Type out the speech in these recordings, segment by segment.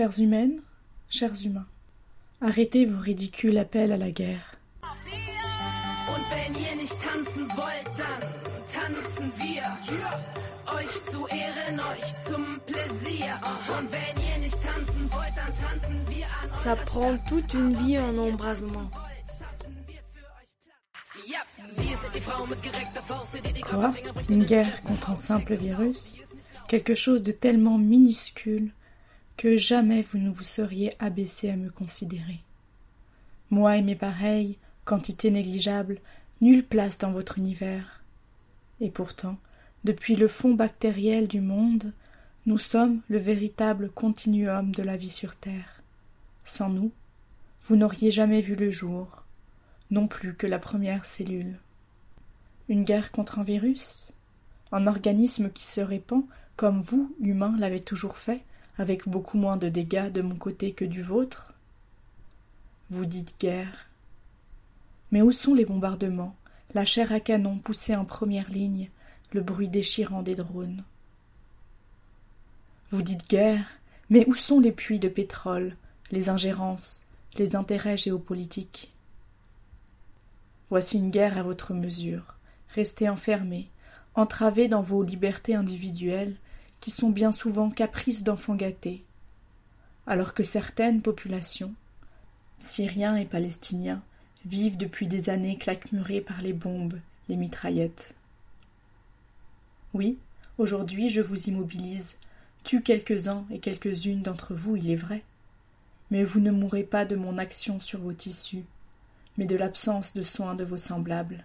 Chères humaines, chers humains, arrêtez vos ridicules appels à la guerre. Ça prend toute une vie un embrasement. Quoi? Une guerre contre un simple virus? Quelque chose de tellement minuscule que jamais vous ne vous seriez abaissé à me considérer. Moi et mes pareils, quantité négligeable, nulle place dans votre univers. Et pourtant, depuis le fond bactériel du monde, nous sommes le véritable continuum de la vie sur Terre. Sans nous, vous n'auriez jamais vu le jour, non plus que la première cellule. Une guerre contre un virus Un organisme qui se répand comme vous, humains, l'avez toujours fait, avec beaucoup moins de dégâts de mon côté que du vôtre. Vous dites guerre. Mais où sont les bombardements, la chair à canon poussée en première ligne, le bruit déchirant des drones. Vous dites guerre, mais où sont les puits de pétrole, les ingérences, les intérêts géopolitiques? Voici une guerre à votre mesure. Restez enfermés, entravés dans vos libertés individuelles, qui sont bien souvent caprices d'enfants gâtés, alors que certaines populations, Syriens et Palestiniens, vivent depuis des années claquemurés par les bombes, les mitraillettes. Oui, aujourd'hui je vous immobilise, tue quelques-uns et quelques-unes d'entre vous, il est vrai, mais vous ne mourrez pas de mon action sur vos tissus, mais de l'absence de soins de vos semblables.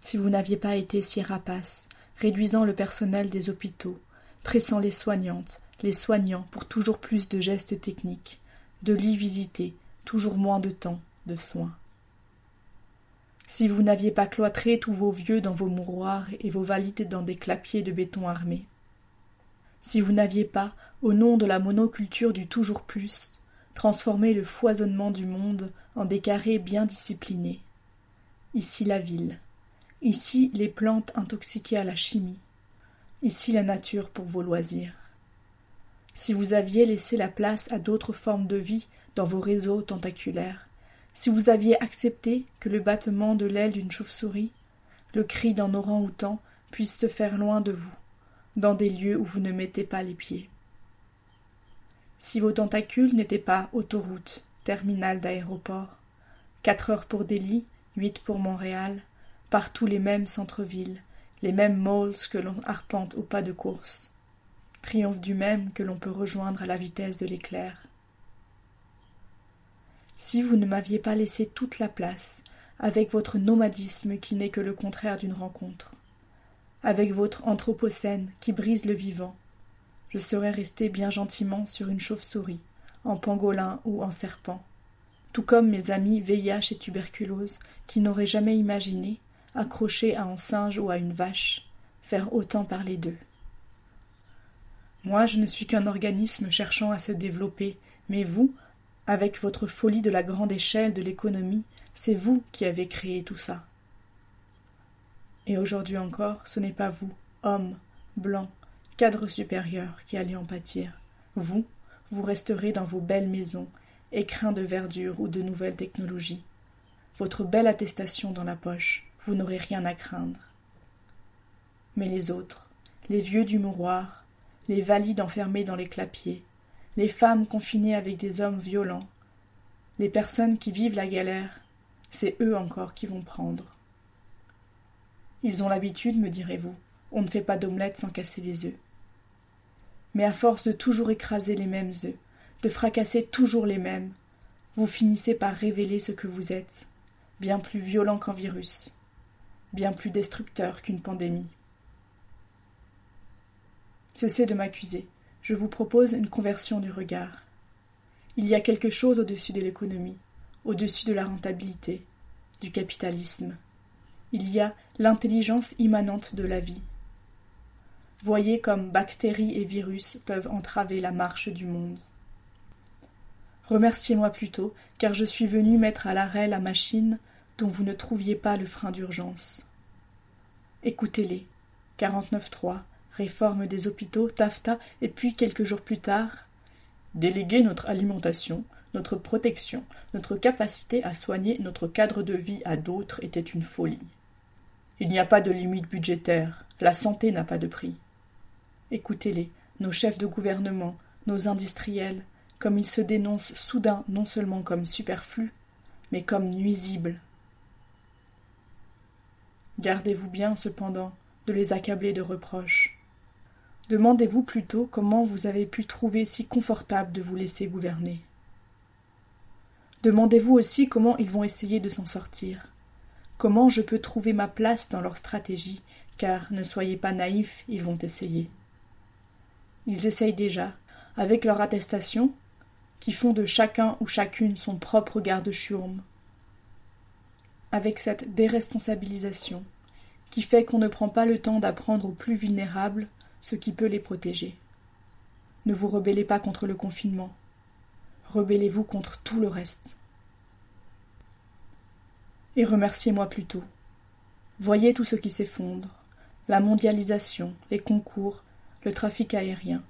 Si vous n'aviez pas été si rapace, réduisant le personnel des hôpitaux, pressant les soignantes, les soignants pour toujours plus de gestes techniques, de lits visités, toujours moins de temps, de soins. Si vous n'aviez pas cloîtré tous vos vieux dans vos mouroirs et vos valides dans des clapiers de béton armé. Si vous n'aviez pas, au nom de la monoculture du toujours plus, transformé le foisonnement du monde en des carrés bien disciplinés. Ici la ville, ici les plantes intoxiquées à la chimie, ici la nature pour vos loisirs. Si vous aviez laissé la place à d'autres formes de vie dans vos réseaux tentaculaires, si vous aviez accepté que le battement de l'aile d'une chauve-souris, le cri d'un orang-outan puisse se faire loin de vous, dans des lieux où vous ne mettez pas les pieds. Si vos tentacules n'étaient pas autoroute, terminal d'aéroport, quatre heures pour Delhi, huit pour Montréal, partout les mêmes centres-villes, les mêmes malls que l'on arpente au pas de course, triomphe du même que l'on peut rejoindre à la vitesse de l'éclair. Si vous ne m'aviez pas laissé toute la place, avec votre nomadisme qui n'est que le contraire d'une rencontre, avec votre anthropocène qui brise le vivant, je serais resté bien gentiment sur une chauve-souris, en pangolin ou en serpent, tout comme mes amis VIH et tuberculose qui n'auraient jamais imaginé, accrochés à un singe ou à une vache, faire autant parler d'eux. Moi, je ne suis qu'un organisme cherchant à se développer, mais vous, avec votre folie de la grande échelle de l'économie, c'est vous qui avez créé tout ça. Et aujourd'hui encore, ce n'est pas vous, homme, blanc, cadre supérieur, qui allez en pâtir. Vous, vous resterez dans vos belles maisons, écrins de verdure ou de nouvelles technologies. Votre belle attestation dans la poche, vous n'aurez rien à craindre. Mais les autres, les vieux du mouroir, les valides enfermés dans les clapiers, les femmes confinées avec des hommes violents, les personnes qui vivent la galère, c'est eux encore qui vont prendre. Ils ont l'habitude, me direz-vous, on ne fait pas d'omelette sans casser les œufs. Mais à force de toujours écraser les mêmes œufs, de fracasser toujours les mêmes, vous finissez par révéler ce que vous êtes, bien plus violent qu'un virus, bien plus destructeur qu'une pandémie. Cessez de m'accuser. Je vous propose une conversion du regard. Il y a quelque chose au-dessus de l'économie, au-dessus de la rentabilité, du capitalisme. Il y a l'intelligence immanente de la vie. Voyez comme bactéries et virus peuvent entraver la marche du monde. Remerciez-moi plutôt, car je suis venu mettre à l'arrêt la machine dont vous ne trouviez pas le frein d'urgence. Écoutez-les. 49.3, réforme des hôpitaux, TAFTA, et puis quelques jours plus tard, Déléguer notre alimentation, notre protection, notre capacité à soigner notre cadre de vie à d'autres était une folie. Il n'y a pas de limite budgétaire, la santé n'a pas de prix. Écoutez-les, nos chefs de gouvernement, nos industriels, comme ils se dénoncent soudain non seulement comme superflus, mais comme nuisibles. Gardez-vous bien, cependant, de les accabler de reproches. Demandez-vous plutôt comment vous avez pu trouver si confortable de vous laisser gouverner. Demandez-vous aussi comment ils vont essayer de s'en sortir. Comment je peux trouver ma place dans leur stratégie, car ne soyez pas naïfs, ils vont essayer. Ils essayent déjà, avec leur attestation, qui font de chacun ou chacune son propre garde-chiourme. Avec cette déresponsabilisation, qui fait qu'on ne prend pas le temps d'apprendre aux plus vulnérables ce qui peut les protéger. Ne vous rebellez pas contre le confinement. Rebellez-vous contre tout le reste. Et remerciez-moi plutôt. Voyez tout ce qui s'effondre la mondialisation, les concours, le trafic aérien,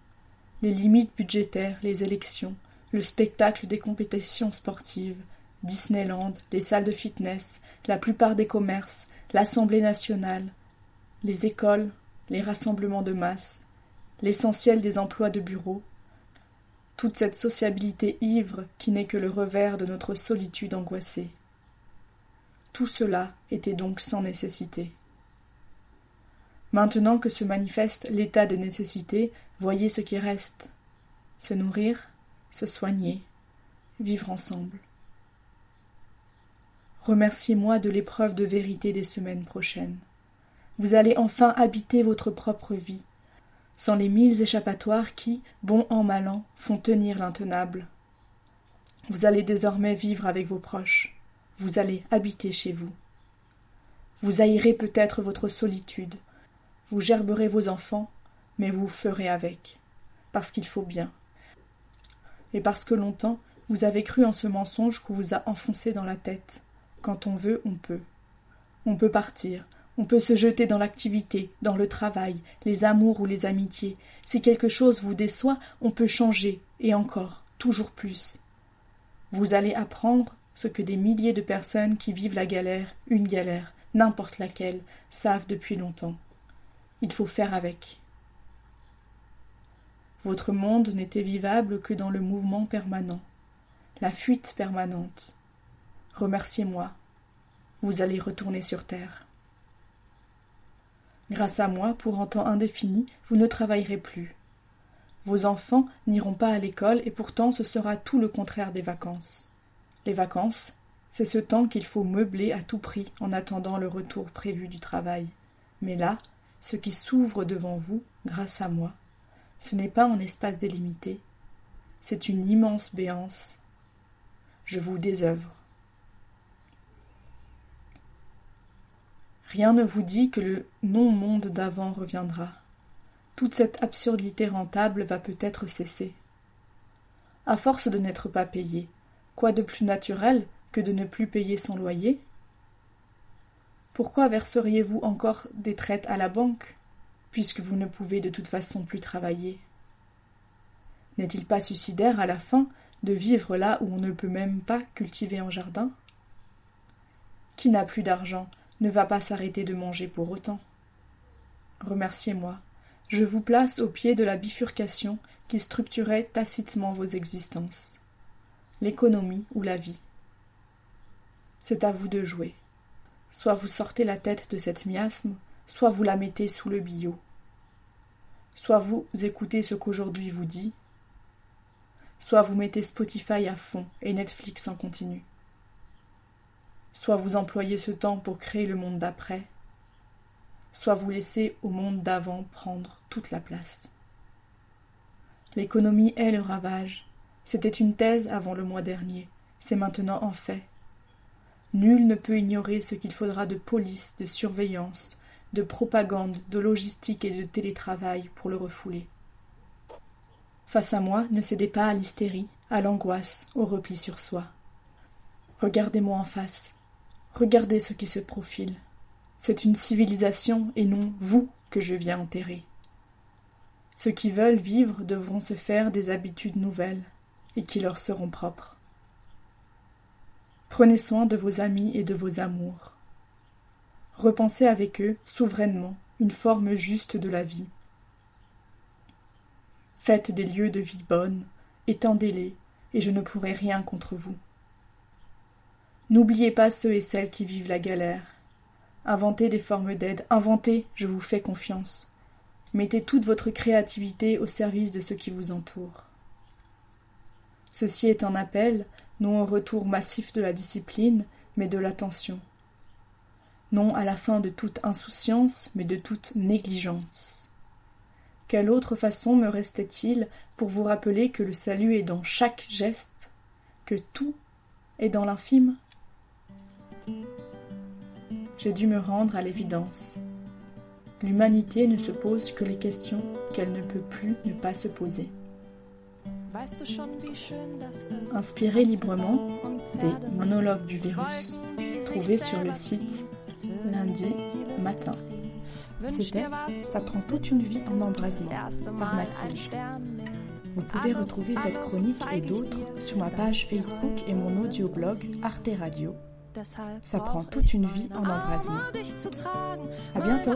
les limites budgétaires, les élections, le spectacle des compétitions sportives, Disneyland, les salles de fitness, la plupart des commerces, l'Assemblée nationale, les écoles, les rassemblements de masse, l'essentiel des emplois de bureau, toute cette sociabilité ivre qui n'est que le revers de notre solitude angoissée. Tout cela était donc sans nécessité. Maintenant que se manifeste l'état de nécessité, voyez ce qui reste. Se nourrir, se soigner, vivre ensemble. Remerciez-moi de l'épreuve de vérité des semaines prochaines. Vous allez enfin habiter votre propre vie, sans les mille échappatoires qui, bon an mal an, font tenir l'intenable. Vous allez désormais vivre avec vos proches, vous allez habiter chez vous. Vous haïrez peut-être votre solitude, vous gerberez vos enfants, mais vous ferez avec, parce qu'il faut bien. Et parce que longtemps vous avez cru en ce mensonge qu'on vous a enfoncé dans la tête. Quand on veut, on peut. On peut partir, on peut se jeter dans l'activité, dans le travail, les amours ou les amitiés. Si quelque chose vous déçoit, on peut changer, et encore, toujours plus. Vous allez apprendre ce que des milliers de personnes qui vivent la galère, une galère, n'importe laquelle, savent depuis longtemps. Il faut faire avec. Votre monde n'était vivable que dans le mouvement permanent, la fuite permanente. Remerciez-moi. Vous allez retourner sur terre. Grâce à moi, pour un temps indéfini, vous ne travaillerez plus. Vos enfants n'iront pas à l'école et pourtant ce sera tout le contraire des vacances. Les vacances, c'est ce temps qu'il faut meubler à tout prix en attendant le retour prévu du travail. Mais là, ce qui s'ouvre devant vous, grâce à moi, ce n'est pas un espace délimité, c'est une immense béance. Je vous désœuvre. Rien ne vous dit que le non-monde d'avant reviendra. Toute cette absurdité rentable va peut-être cesser. À force de n'être pas payé, quoi de plus naturel que de ne plus payer son loyer? Pourquoi verseriez-vous encore des traites à la banque, puisque vous ne pouvez de toute façon plus travailler? N'est-il pas suicidaire à la fin de vivre là où on ne peut même pas cultiver un jardin? Qui n'a plus d'argent ne va pas s'arrêter de manger pour autant. Remerciez-moi, je vous place au pied de la bifurcation qui structurait tacitement vos existences. L'économie ou la vie. C'est à vous de jouer. Soit vous sortez la tête de cette miasme, soit vous la mettez sous le billot. Soit vous écoutez ce qu'aujourd'hui vous dit, soit vous mettez Spotify à fond et Netflix en continu. Soit vous employez ce temps pour créer le monde d'après, soit vous laissez au monde d'avant prendre toute la place. L'économie est le ravage. C'était une thèse avant le mois dernier, c'est maintenant en fait. Nul ne peut ignorer ce qu'il faudra de police, de surveillance, de propagande, de logistique et de télétravail pour le refouler. Face à moi, ne cédez pas à l'hystérie, à l'angoisse, au repli sur soi. Regardez-moi en face. Regardez ce qui se profile. C'est une civilisation et non vous que je viens enterrer. Ceux qui veulent vivre devront se faire des habitudes nouvelles, et qui leur seront propres. Prenez soin de vos amis et de vos amours. Repensez avec eux, souverainement, une forme juste de la vie. Faites des lieux de vie bonnes, étendez-les, et je ne pourrai rien contre vous. N'oubliez pas ceux et celles qui vivent la galère. Inventez des formes d'aide, inventez, je vous fais confiance. Mettez toute votre créativité au service de ceux qui vous entourent. Ceci est un appel, non au retour massif de la discipline, mais de l'attention. Non à la fin de toute insouciance, mais de toute négligence. Quelle autre façon me restait-il pour vous rappeler que le salut est dans chaque geste, que tout est dans l'infime? J'ai dû me rendre à l'évidence. L'humanité ne se pose que les questions qu'elle ne peut plus ne pas se poser. Inspiré librement des monologues du virus, trouvés sur le site lundi matin. C'était Ça prend toute une vie en embrasement par Mathilde. Vous pouvez retrouver cette chronique et d'autres sur ma page Facebook et mon audioblog Arte Radio ça prend toute une vie en embrasement. À bientôt.